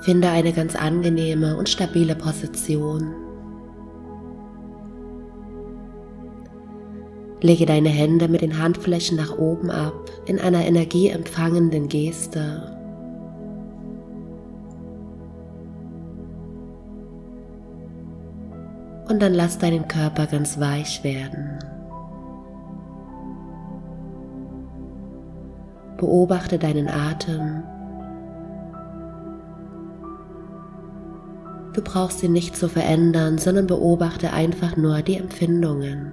Finde eine ganz angenehme und stabile Position. Lege deine Hände mit den Handflächen nach oben ab in einer energieempfangenden Geste. Und dann lass deinen Körper ganz weich werden. Beobachte deinen Atem. Du brauchst ihn nicht zu verändern, sondern beobachte einfach nur die Empfindungen.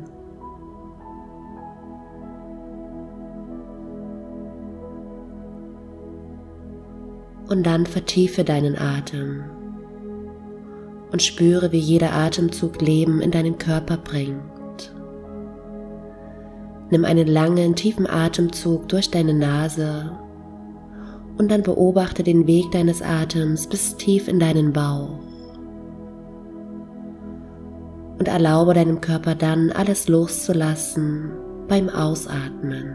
Und dann vertiefe deinen Atem und spüre, wie jeder Atemzug Leben in deinen Körper bringt. Nimm einen langen, tiefen Atemzug durch deine Nase und dann beobachte den Weg deines Atems bis tief in deinen Bauch. Und erlaube deinem Körper dann alles loszulassen beim Ausatmen.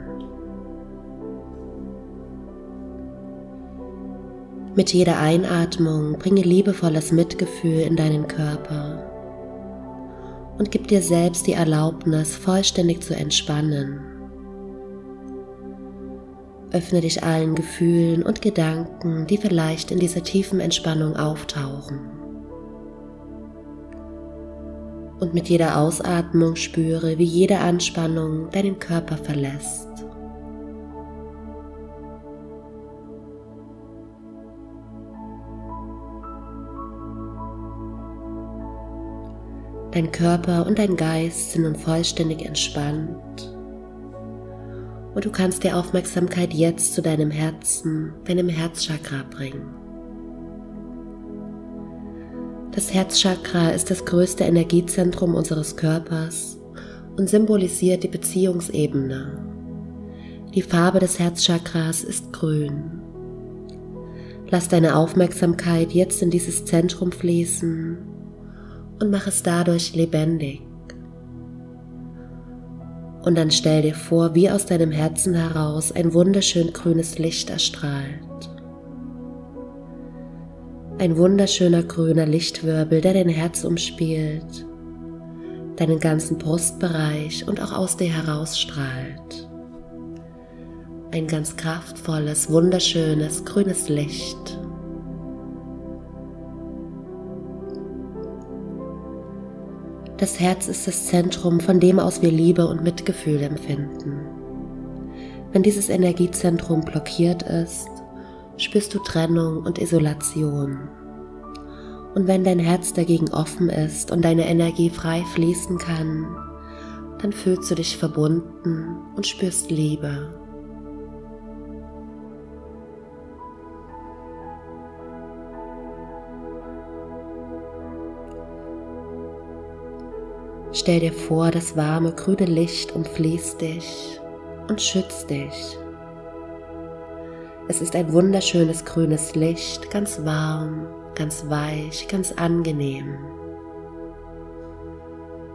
Mit jeder Einatmung bringe liebevolles Mitgefühl in deinen Körper und gib dir selbst die Erlaubnis, vollständig zu entspannen. Öffne dich allen Gefühlen und Gedanken, die vielleicht in dieser tiefen Entspannung auftauchen. Und mit jeder Ausatmung spüre, wie jede Anspannung deinen Körper verlässt. Dein Körper und dein Geist sind nun vollständig entspannt. Und du kannst die Aufmerksamkeit jetzt zu deinem Herzen, deinem Herzchakra bringen. Das Herzchakra ist das größte Energiezentrum unseres Körpers und symbolisiert die Beziehungsebene. Die Farbe des Herzchakras ist grün. Lass deine Aufmerksamkeit jetzt in dieses Zentrum fließen und mach es dadurch lebendig. Und dann stell dir vor, wie aus deinem Herzen heraus ein wunderschön grünes Licht erstrahlt. Ein wunderschöner grüner Lichtwirbel, der dein Herz umspielt, deinen ganzen Brustbereich und auch aus dir herausstrahlt. Ein ganz kraftvolles, wunderschönes grünes Licht. Das Herz ist das Zentrum, von dem aus wir Liebe und Mitgefühl empfinden. Wenn dieses Energiezentrum blockiert ist, spürst du Trennung und Isolation. Und wenn dein Herz dagegen offen ist und deine Energie frei fließen kann, dann fühlst du dich verbunden und spürst Liebe. Stell dir vor, das warme, grüne Licht umfließt dich und schützt dich. Es ist ein wunderschönes grünes Licht, ganz warm, ganz weich, ganz angenehm.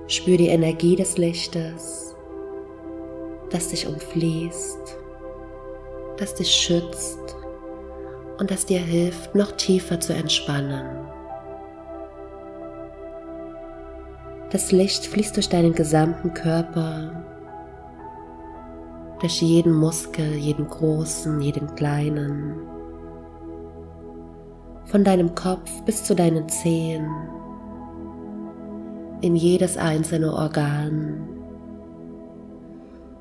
Spür die Energie des Lichtes, das dich umfließt, das dich schützt und das dir hilft, noch tiefer zu entspannen. Das Licht fließt durch deinen gesamten Körper, durch jeden Muskel, jeden großen, jeden kleinen, von deinem Kopf bis zu deinen Zehen, in jedes einzelne Organ.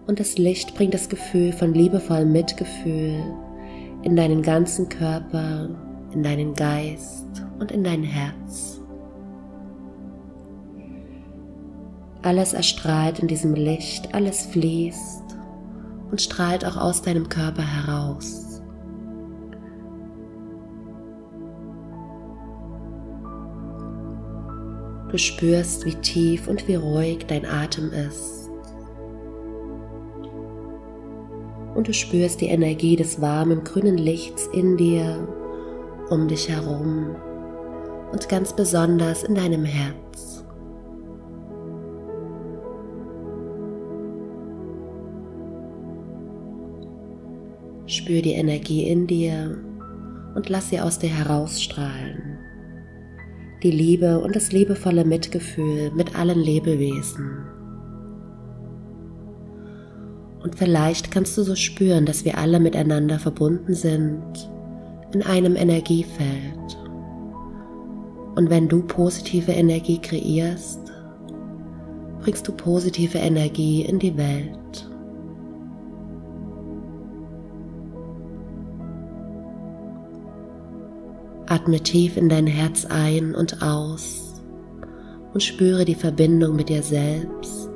Und das Licht bringt das Gefühl von liebevollem Mitgefühl in deinen ganzen Körper, in deinen Geist und in dein Herz. Alles erstrahlt in diesem Licht, alles fließt und strahlt auch aus deinem Körper heraus. Du spürst, wie tief und wie ruhig dein Atem ist. Und du spürst die Energie des warmen grünen Lichts in dir, um dich herum und ganz besonders in deinem Herz. Spür die Energie in dir und lass sie aus dir herausstrahlen. Die Liebe und das liebevolle Mitgefühl mit allen Lebewesen. Und vielleicht kannst du so spüren, dass wir alle miteinander verbunden sind in einem Energiefeld. Und wenn du positive Energie kreierst, bringst du positive Energie in die Welt. Atme tief in dein Herz ein und aus und spüre die Verbindung mit dir selbst.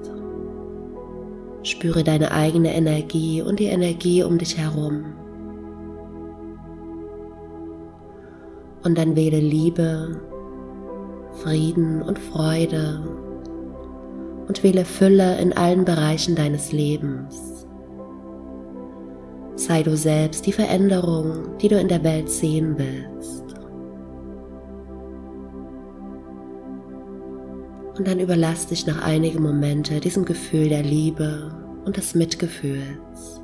Spüre deine eigene Energie und die Energie um dich herum. Und dann wähle Liebe, Frieden und Freude und wähle Fülle in allen Bereichen deines Lebens. Sei du selbst die Veränderung, die du in der Welt sehen willst. Und dann überlass dich nach einigen Momente diesem Gefühl der Liebe und des Mitgefühls.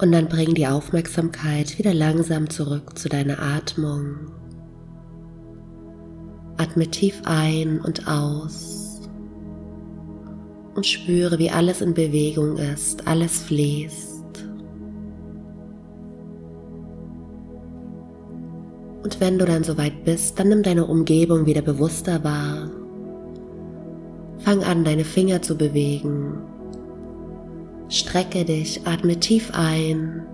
Und dann bring die Aufmerksamkeit wieder langsam zurück zu deiner Atmung. Atme tief ein und aus und spüre, wie alles in Bewegung ist, alles fließt. Und wenn du dann soweit bist, dann nimm deine Umgebung wieder bewusster wahr. Fang an, deine Finger zu bewegen Strecke dich, atme tief ein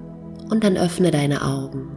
und dann öffne deine Augen.